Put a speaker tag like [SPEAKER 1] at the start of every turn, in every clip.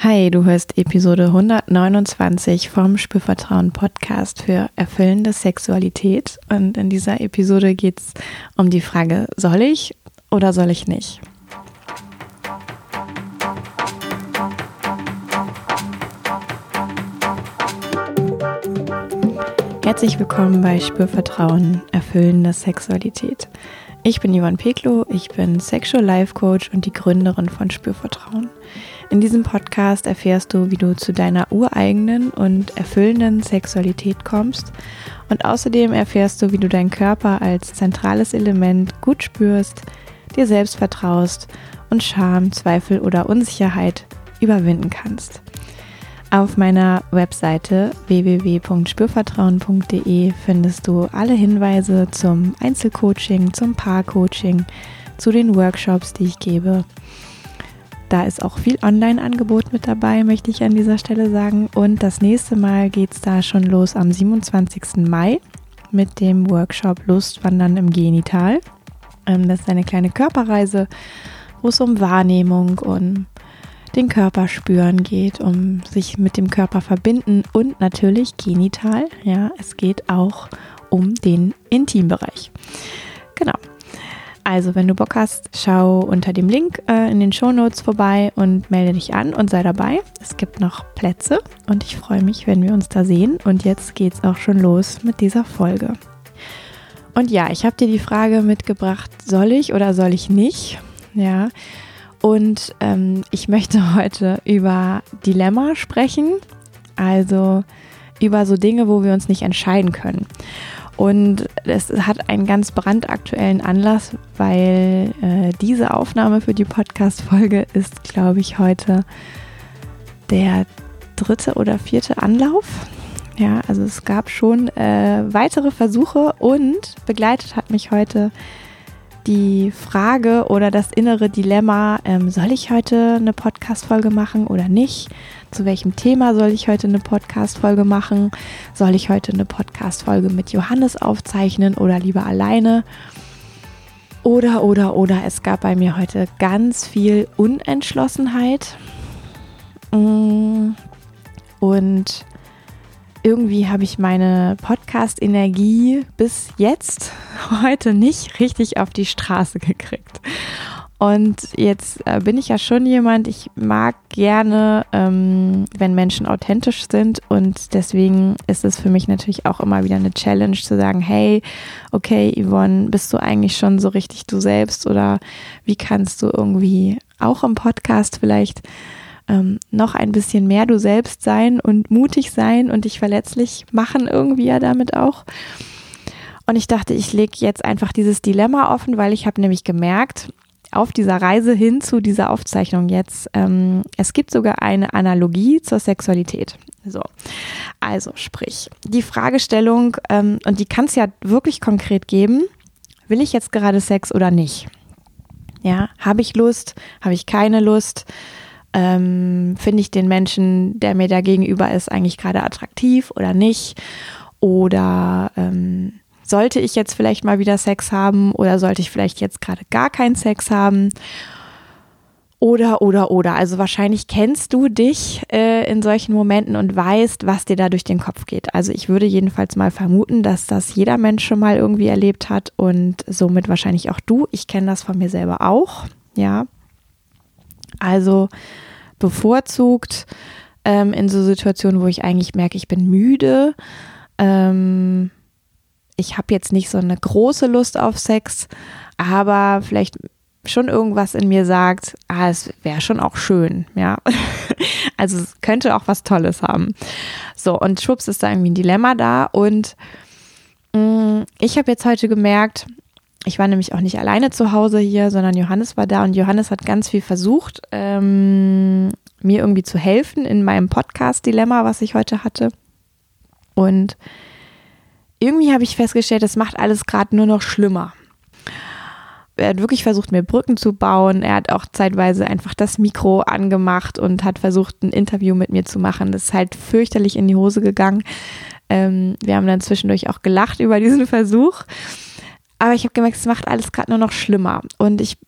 [SPEAKER 1] Hi, du hörst Episode 129 vom Spürvertrauen Podcast für erfüllende Sexualität. Und in dieser Episode geht es um die Frage, soll ich oder soll ich nicht? Herzlich willkommen bei Spürvertrauen, erfüllende Sexualität. Ich bin Yvonne Peklo, ich bin Sexual Life Coach und die Gründerin von Spürvertrauen. In diesem Podcast erfährst du, wie du zu deiner ureigenen und erfüllenden Sexualität kommst und außerdem erfährst du, wie du deinen Körper als zentrales Element gut spürst, dir selbst vertraust und Scham, Zweifel oder Unsicherheit überwinden kannst. Auf meiner Webseite www.spürvertrauen.de findest du alle Hinweise zum Einzelcoaching, zum Paarcoaching, zu den Workshops, die ich gebe da ist auch viel Online-Angebot mit dabei, möchte ich an dieser Stelle sagen. Und das nächste Mal geht es da schon los am 27. Mai mit dem Workshop Lustwandern im Genital. Ähm, das ist eine kleine Körperreise, wo es um Wahrnehmung und den Körper spüren geht, um sich mit dem Körper verbinden und natürlich genital. Ja, es geht auch um den Intimbereich. Genau. Also, wenn du Bock hast, schau unter dem Link äh, in den Show Notes vorbei und melde dich an und sei dabei. Es gibt noch Plätze und ich freue mich, wenn wir uns da sehen. Und jetzt geht's auch schon los mit dieser Folge. Und ja, ich habe dir die Frage mitgebracht, soll ich oder soll ich nicht? Ja. Und ähm, ich möchte heute über Dilemma sprechen, also über so Dinge, wo wir uns nicht entscheiden können. Und es hat einen ganz brandaktuellen Anlass, weil äh, diese Aufnahme für die Podcast-Folge ist, glaube ich, heute der dritte oder vierte Anlauf. Ja, also es gab schon äh, weitere Versuche und begleitet hat mich heute die Frage oder das innere Dilemma, ähm, soll ich heute eine Podcast-Folge machen oder nicht? Zu welchem Thema soll ich heute eine Podcast-Folge machen? Soll ich heute eine Podcast-Folge mit Johannes aufzeichnen oder lieber alleine? Oder, oder, oder, es gab bei mir heute ganz viel Unentschlossenheit. Mm, und irgendwie habe ich meine Podcast-Energie bis jetzt heute nicht richtig auf die Straße gekriegt. Und jetzt äh, bin ich ja schon jemand, ich mag gerne, ähm, wenn Menschen authentisch sind. Und deswegen ist es für mich natürlich auch immer wieder eine Challenge zu sagen, hey, okay, Yvonne, bist du eigentlich schon so richtig du selbst? Oder wie kannst du irgendwie auch im Podcast vielleicht ähm, noch ein bisschen mehr du selbst sein und mutig sein und dich verletzlich machen irgendwie ja damit auch. Und ich dachte, ich lege jetzt einfach dieses Dilemma offen, weil ich habe nämlich gemerkt, auf dieser Reise hin zu dieser Aufzeichnung jetzt, ähm, es gibt sogar eine Analogie zur Sexualität. So, also sprich, die Fragestellung, ähm, und die kann es ja wirklich konkret geben, will ich jetzt gerade Sex oder nicht? Ja, habe ich Lust? Habe ich keine Lust? ähm, finde ich den Menschen, der mir da gegenüber ist, eigentlich gerade attraktiv oder nicht? Oder ähm, sollte ich jetzt vielleicht mal wieder Sex haben oder sollte ich vielleicht jetzt gerade gar keinen Sex haben? Oder, oder, oder. Also wahrscheinlich kennst du dich äh, in solchen Momenten und weißt, was dir da durch den Kopf geht. Also ich würde jedenfalls mal vermuten, dass das jeder Mensch schon mal irgendwie erlebt hat und somit wahrscheinlich auch du. Ich kenne das von mir selber auch. Ja. Also bevorzugt ähm, in so Situationen, wo ich eigentlich merke, ich bin müde. Ähm, ich habe jetzt nicht so eine große Lust auf Sex, aber vielleicht schon irgendwas in mir sagt, ah, es wäre schon auch schön, ja. also es könnte auch was Tolles haben. So, und schwupps ist da irgendwie ein Dilemma da und mh, mm, ich habe jetzt heute gemerkt, ich war nämlich auch nicht alleine zu Hause hier, sondern Johannes war da und Johannes hat ganz viel versucht, ähm, mir irgendwie zu helfen in meinem Podcast-Dilemma, was ich heute hatte. Und irgendwie habe ich festgestellt, das macht alles gerade nur noch schlimmer. Er hat wirklich versucht, mir Brücken zu bauen. Er hat auch zeitweise einfach das Mikro angemacht und hat versucht, ein Interview mit mir zu machen. Das ist halt fürchterlich in die Hose gegangen. Ähm, wir haben dann zwischendurch auch gelacht über diesen Versuch. Aber ich habe gemerkt, es macht alles gerade nur noch schlimmer. Und ich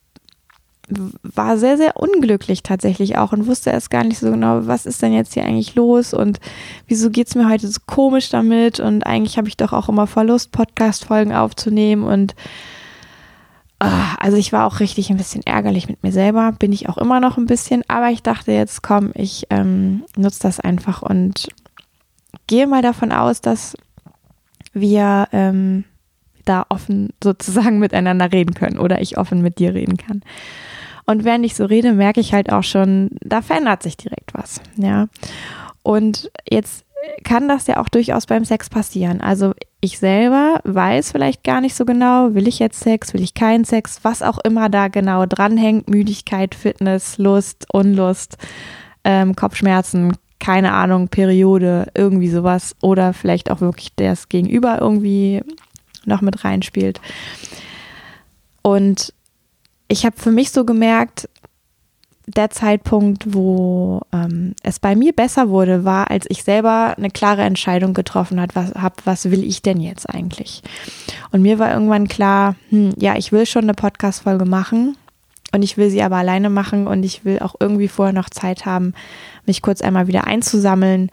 [SPEAKER 1] war sehr, sehr unglücklich tatsächlich auch und wusste erst gar nicht so genau, was ist denn jetzt hier eigentlich los und wieso geht es mir heute so komisch damit und eigentlich habe ich doch auch immer Verlust, Podcast-Folgen aufzunehmen und ah, also ich war auch richtig ein bisschen ärgerlich mit mir selber, bin ich auch immer noch ein bisschen, aber ich dachte jetzt, komm, ich ähm, nutze das einfach und gehe mal davon aus, dass wir ähm, da offen sozusagen miteinander reden können oder ich offen mit dir reden kann. Und während ich so rede, merke ich halt auch schon, da verändert sich direkt was. Ja. Und jetzt kann das ja auch durchaus beim Sex passieren. Also ich selber weiß vielleicht gar nicht so genau, will ich jetzt Sex, will ich keinen Sex, was auch immer da genau dranhängt, Müdigkeit, Fitness, Lust, Unlust, ähm, Kopfschmerzen, keine Ahnung, Periode, irgendwie sowas oder vielleicht auch wirklich das Gegenüber irgendwie noch mit reinspielt. Und ich habe für mich so gemerkt, der Zeitpunkt, wo ähm, es bei mir besser wurde, war, als ich selber eine klare Entscheidung getroffen habe, was, hab, was will ich denn jetzt eigentlich? Und mir war irgendwann klar, hm, ja, ich will schon eine Podcast-Folge machen und ich will sie aber alleine machen und ich will auch irgendwie vorher noch Zeit haben, mich kurz einmal wieder einzusammeln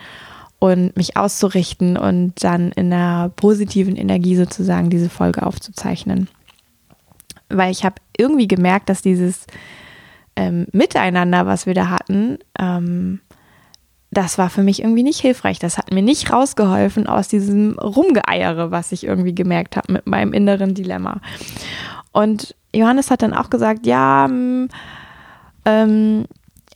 [SPEAKER 1] und mich auszurichten und dann in einer positiven Energie sozusagen diese Folge aufzuzeichnen. Weil ich habe irgendwie gemerkt, dass dieses ähm, Miteinander, was wir da hatten, ähm, das war für mich irgendwie nicht hilfreich. Das hat mir nicht rausgeholfen aus diesem Rumgeeiere, was ich irgendwie gemerkt habe mit meinem inneren Dilemma. Und Johannes hat dann auch gesagt, ja, hm, ähm,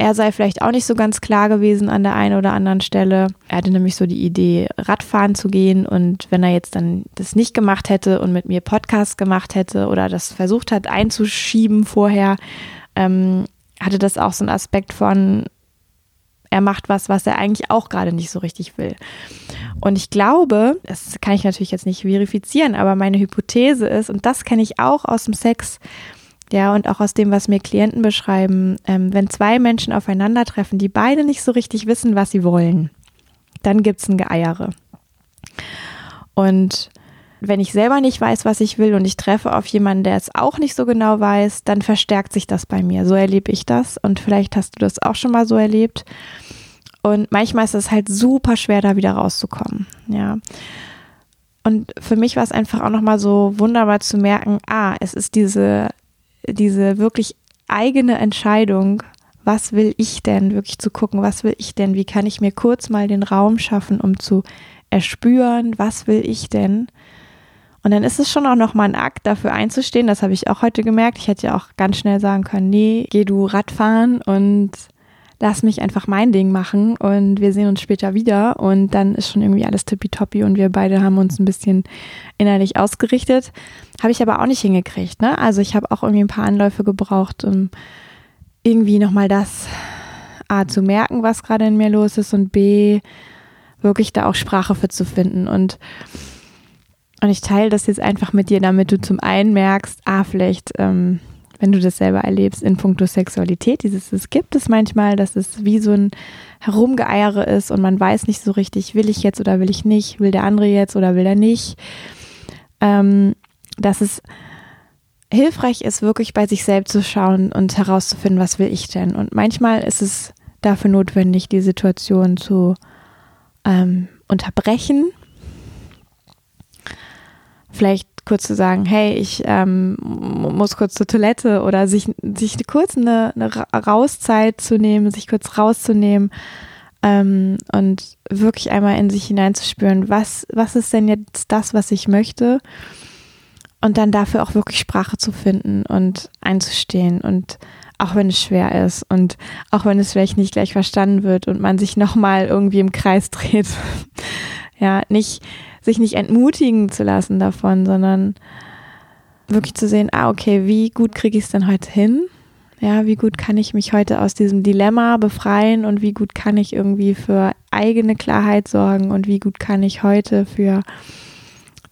[SPEAKER 1] er sei vielleicht auch nicht so ganz klar gewesen an der einen oder anderen Stelle. Er hatte nämlich so die Idee, Radfahren zu gehen und wenn er jetzt dann das nicht gemacht hätte und mit mir Podcast gemacht hätte oder das versucht hat einzuschieben vorher, ähm, hatte das auch so einen Aspekt von, er macht was, was er eigentlich auch gerade nicht so richtig will. Und ich glaube, das kann ich natürlich jetzt nicht verifizieren, aber meine Hypothese ist, und das kenne ich auch aus dem Sex, ja, und auch aus dem, was mir Klienten beschreiben, ähm, wenn zwei Menschen aufeinandertreffen, die beide nicht so richtig wissen, was sie wollen, dann gibt es ein Geeiere. Und wenn ich selber nicht weiß, was ich will und ich treffe auf jemanden, der es auch nicht so genau weiß, dann verstärkt sich das bei mir. So erlebe ich das und vielleicht hast du das auch schon mal so erlebt. Und manchmal ist es halt super schwer, da wieder rauszukommen. Ja. Und für mich war es einfach auch nochmal so wunderbar zu merken, ah, es ist diese diese wirklich eigene Entscheidung, was will ich denn, wirklich zu gucken, was will ich denn, wie kann ich mir kurz mal den Raum schaffen, um zu erspüren, was will ich denn? Und dann ist es schon auch nochmal ein Akt, dafür einzustehen. Das habe ich auch heute gemerkt. Ich hätte ja auch ganz schnell sagen können, nee, geh du Radfahren und lass mich einfach mein Ding machen und wir sehen uns später wieder und dann ist schon irgendwie alles tippitoppi und wir beide haben uns ein bisschen innerlich ausgerichtet. Habe ich aber auch nicht hingekriegt. Ne? Also ich habe auch irgendwie ein paar Anläufe gebraucht, um irgendwie nochmal das A zu merken, was gerade in mir los ist und B wirklich da auch Sprache für zu finden und und ich teile das jetzt einfach mit dir, damit du zum einen merkst, ah, vielleicht ähm, wenn du das selber erlebst in puncto Sexualität. Dieses, es gibt es manchmal, dass es wie so ein Herumgeeiere ist und man weiß nicht so richtig, will ich jetzt oder will ich nicht, will der andere jetzt oder will er nicht. Ähm, dass es hilfreich ist, wirklich bei sich selbst zu schauen und herauszufinden, was will ich denn. Und manchmal ist es dafür notwendig, die Situation zu ähm, unterbrechen. Vielleicht kurz zu sagen, hey, ich ähm, muss kurz zur Toilette oder sich, sich kurz eine, eine Rauszeit zu nehmen, sich kurz rauszunehmen ähm, und wirklich einmal in sich hineinzuspüren, was, was ist denn jetzt das, was ich möchte? Und dann dafür auch wirklich Sprache zu finden und einzustehen und auch wenn es schwer ist und auch wenn es vielleicht nicht gleich verstanden wird und man sich nochmal irgendwie im Kreis dreht. Ja, nicht, sich nicht entmutigen zu lassen davon, sondern wirklich zu sehen, ah, okay, wie gut kriege ich es denn heute hin? Ja, wie gut kann ich mich heute aus diesem Dilemma befreien und wie gut kann ich irgendwie für eigene Klarheit sorgen und wie gut kann ich heute für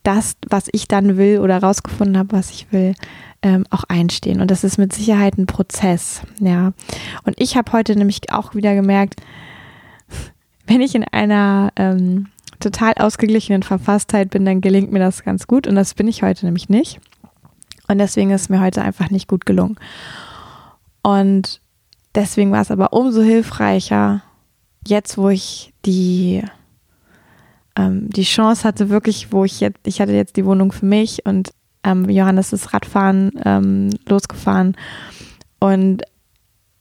[SPEAKER 1] das, was ich dann will oder rausgefunden habe, was ich will, ähm, auch einstehen. Und das ist mit Sicherheit ein Prozess, ja. Und ich habe heute nämlich auch wieder gemerkt, wenn ich in einer ähm, total ausgeglichenen Verfasstheit bin, dann gelingt mir das ganz gut und das bin ich heute nämlich nicht. Und deswegen ist mir heute einfach nicht gut gelungen. Und deswegen war es aber umso hilfreicher, jetzt, wo ich die, ähm, die Chance hatte, wirklich, wo ich jetzt, ich hatte jetzt die Wohnung für mich und ähm, Johannes ist Radfahren ähm, losgefahren und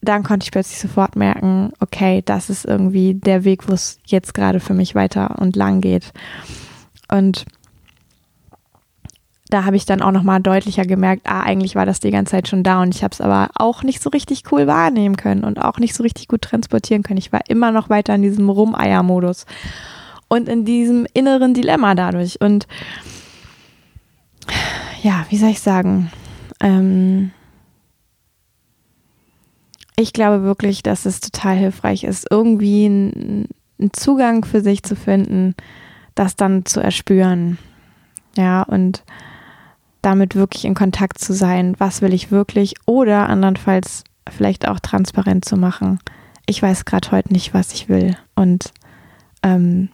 [SPEAKER 1] dann konnte ich plötzlich sofort merken, okay, das ist irgendwie der Weg, wo es jetzt gerade für mich weiter und lang geht. Und da habe ich dann auch nochmal deutlicher gemerkt, ah, eigentlich war das die ganze Zeit schon da und ich habe es aber auch nicht so richtig cool wahrnehmen können und auch nicht so richtig gut transportieren können. Ich war immer noch weiter in diesem Rumeier-Modus und in diesem inneren Dilemma dadurch. Und ja, wie soll ich sagen? Ähm, ich glaube wirklich, dass es total hilfreich ist, irgendwie einen Zugang für sich zu finden, das dann zu erspüren. Ja, und damit wirklich in Kontakt zu sein, was will ich wirklich oder andernfalls vielleicht auch transparent zu machen. Ich weiß gerade heute nicht, was ich will. Und ähm,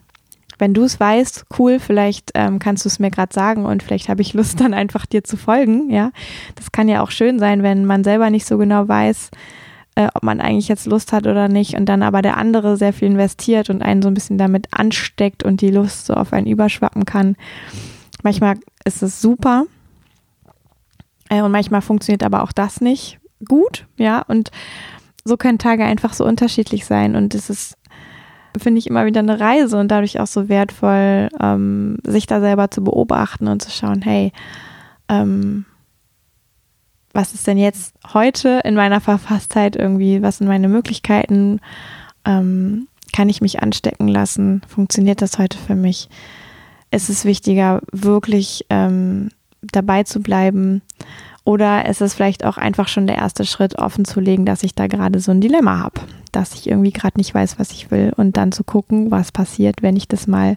[SPEAKER 1] wenn du es weißt, cool, vielleicht ähm, kannst du es mir gerade sagen und vielleicht habe ich Lust, dann einfach dir zu folgen. Ja, das kann ja auch schön sein, wenn man selber nicht so genau weiß, äh, ob man eigentlich jetzt Lust hat oder nicht. Und dann aber der andere sehr viel investiert und einen so ein bisschen damit ansteckt und die Lust so auf einen überschwappen kann. Manchmal ist es super. Äh, und manchmal funktioniert aber auch das nicht gut, ja, und so können Tage einfach so unterschiedlich sein. Und es ist finde ich immer wieder eine Reise und dadurch auch so wertvoll, ähm, sich da selber zu beobachten und zu schauen, hey, ähm, was ist denn jetzt heute in meiner Verfasstheit irgendwie, was sind meine Möglichkeiten? Ähm, kann ich mich anstecken lassen? Funktioniert das heute für mich? Ist es wichtiger, wirklich ähm, dabei zu bleiben? Oder ist es vielleicht auch einfach schon der erste Schritt, offen zu legen, dass ich da gerade so ein Dilemma habe, dass ich irgendwie gerade nicht weiß, was ich will und dann zu gucken, was passiert, wenn ich das mal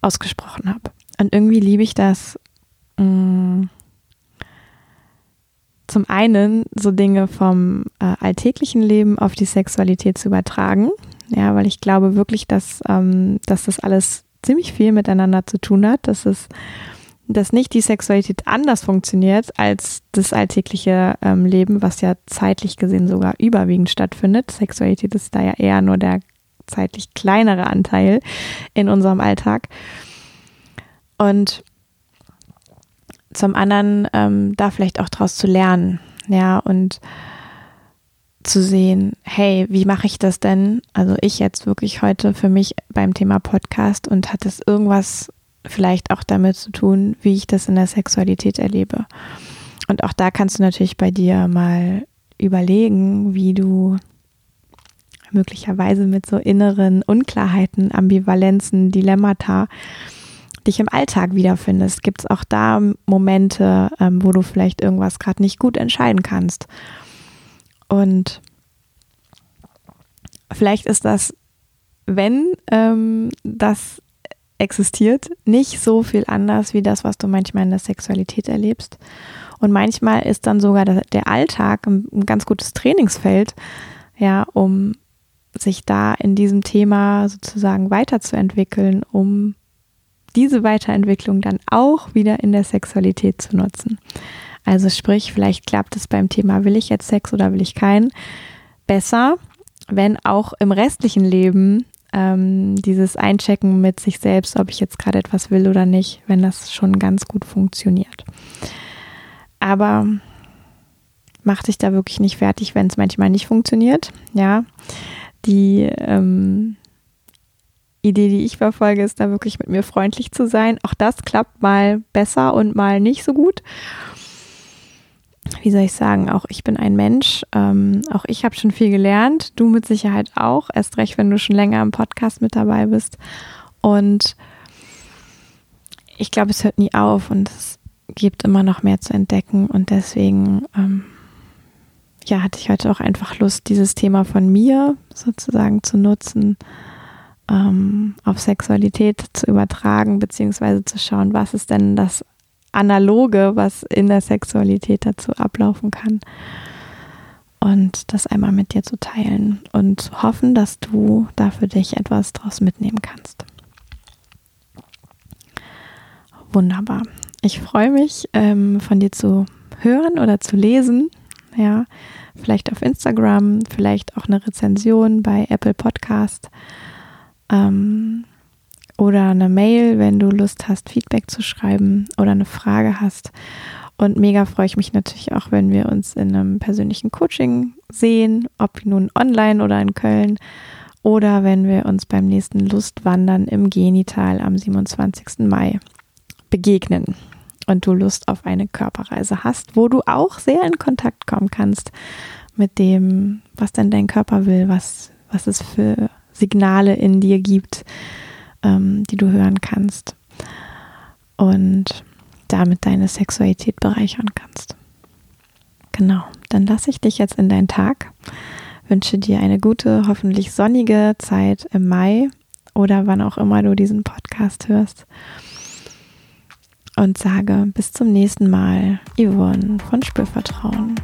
[SPEAKER 1] ausgesprochen habe. Und irgendwie liebe ich das, mh, mm, zum einen so Dinge vom äh, alltäglichen Leben auf die Sexualität zu übertragen. Ja, weil ich glaube wirklich, dass, ähm, dass das alles ziemlich viel miteinander zu tun hat, dass es dass nicht die Sexualität anders funktioniert als das alltägliche ähm, Leben, was ja zeitlich gesehen sogar überwiegend stattfindet. Sexualität ist da ja eher nur der zeitlich kleinere Anteil in unserem Alltag. Und zum anderen ähm, da vielleicht auch draus zu lernen, ja, und zu sehen, hey, wie mache ich das denn? Also ich jetzt wirklich heute für mich beim Thema Podcast und hat es irgendwas vielleicht auch damit zu tun, wie ich das in der Sexualität erlebe. Und auch da kannst du natürlich bei dir mal überlegen, wie du möglicherweise mit so inneren Unklarheiten, Ambivalenzen, Dilemmata dich im Alltag wiederfindest. Gibt es auch da Momente, ähm, wo du vielleicht irgendwas gerade nicht gut entscheiden kannst? Und vielleicht ist das, wenn ähm, das existiert, nicht so viel anders wie das, was du manchmal in der Sexualität erlebst. Und manchmal ist dann sogar der Alltag ein, ein ganz gutes Trainingsfeld, ja, um sich da in diesem Thema sozusagen weiterzuentwickeln, um diese Weiterentwicklung dann auch wieder in der Sexualität zu nutzen. Also sprich, vielleicht klappt es beim Thema, will ich jetzt Sex oder will ich keinen, besser, wenn auch im restlichen Leben ähm, dieses Einchecken mit sich selbst, ob ich jetzt gerade etwas will oder nicht, wenn das schon ganz gut funktioniert. Aber mach dich da wirklich nicht fertig, wenn es manchmal nicht funktioniert. Ja, die ähm, Idee, die ich verfolge, ist da wirklich mit mir freundlich zu sein. Auch das klappt mal besser und mal nicht so gut. Wie soll ich sagen, auch ich bin ein Mensch. Ähm, auch ich habe schon viel gelernt. Du mit Sicherheit auch. Erst recht, wenn du schon länger im Podcast mit dabei bist. Und ich glaube, es hört nie auf und es gibt immer noch mehr zu entdecken. Und deswegen, ähm, ja, hatte ich heute auch einfach Lust, dieses Thema von mir sozusagen zu nutzen ähm, auf Sexualität zu übertragen, beziehungsweise zu schauen, was ist denn das Analoge, was in der Sexualität dazu ablaufen kann. Und das einmal mit dir zu teilen und zu hoffen, dass du da für dich etwas draus mitnehmen kannst. Wunderbar. Ich freue mich, ähm, von dir zu hören oder zu lesen. ja, vielleicht auf Instagram, vielleicht auch eine Rezension bei Apple Podcast ähm, oder eine Mail, wenn du Lust hast, Feedback zu schreiben oder eine Frage hast. Und mega freue ich mich natürlich auch, wenn wir uns in einem persönlichen Coaching sehen, ob nun online oder in Köln oder wenn wir uns beim nächsten Lustwandern im Genital am 27. Mai begegnen und du Lust auf eine Körperreise hast, wo du auch sehr in Kontakt kommen kannst mit dem, was denn dein Körper will, was, was es für Signale in dir gibt, ähm, die du hören kannst und damit deine Sexualität bereichern kannst. Genau, dann lasse ich dich jetzt in deinen Tag, wünsche dir eine gute, hoffentlich sonnige Zeit im Mai oder wann auch immer du diesen Podcast hörst und sage bis zum nächsten Mal, Yvonne von Spürvertrauen.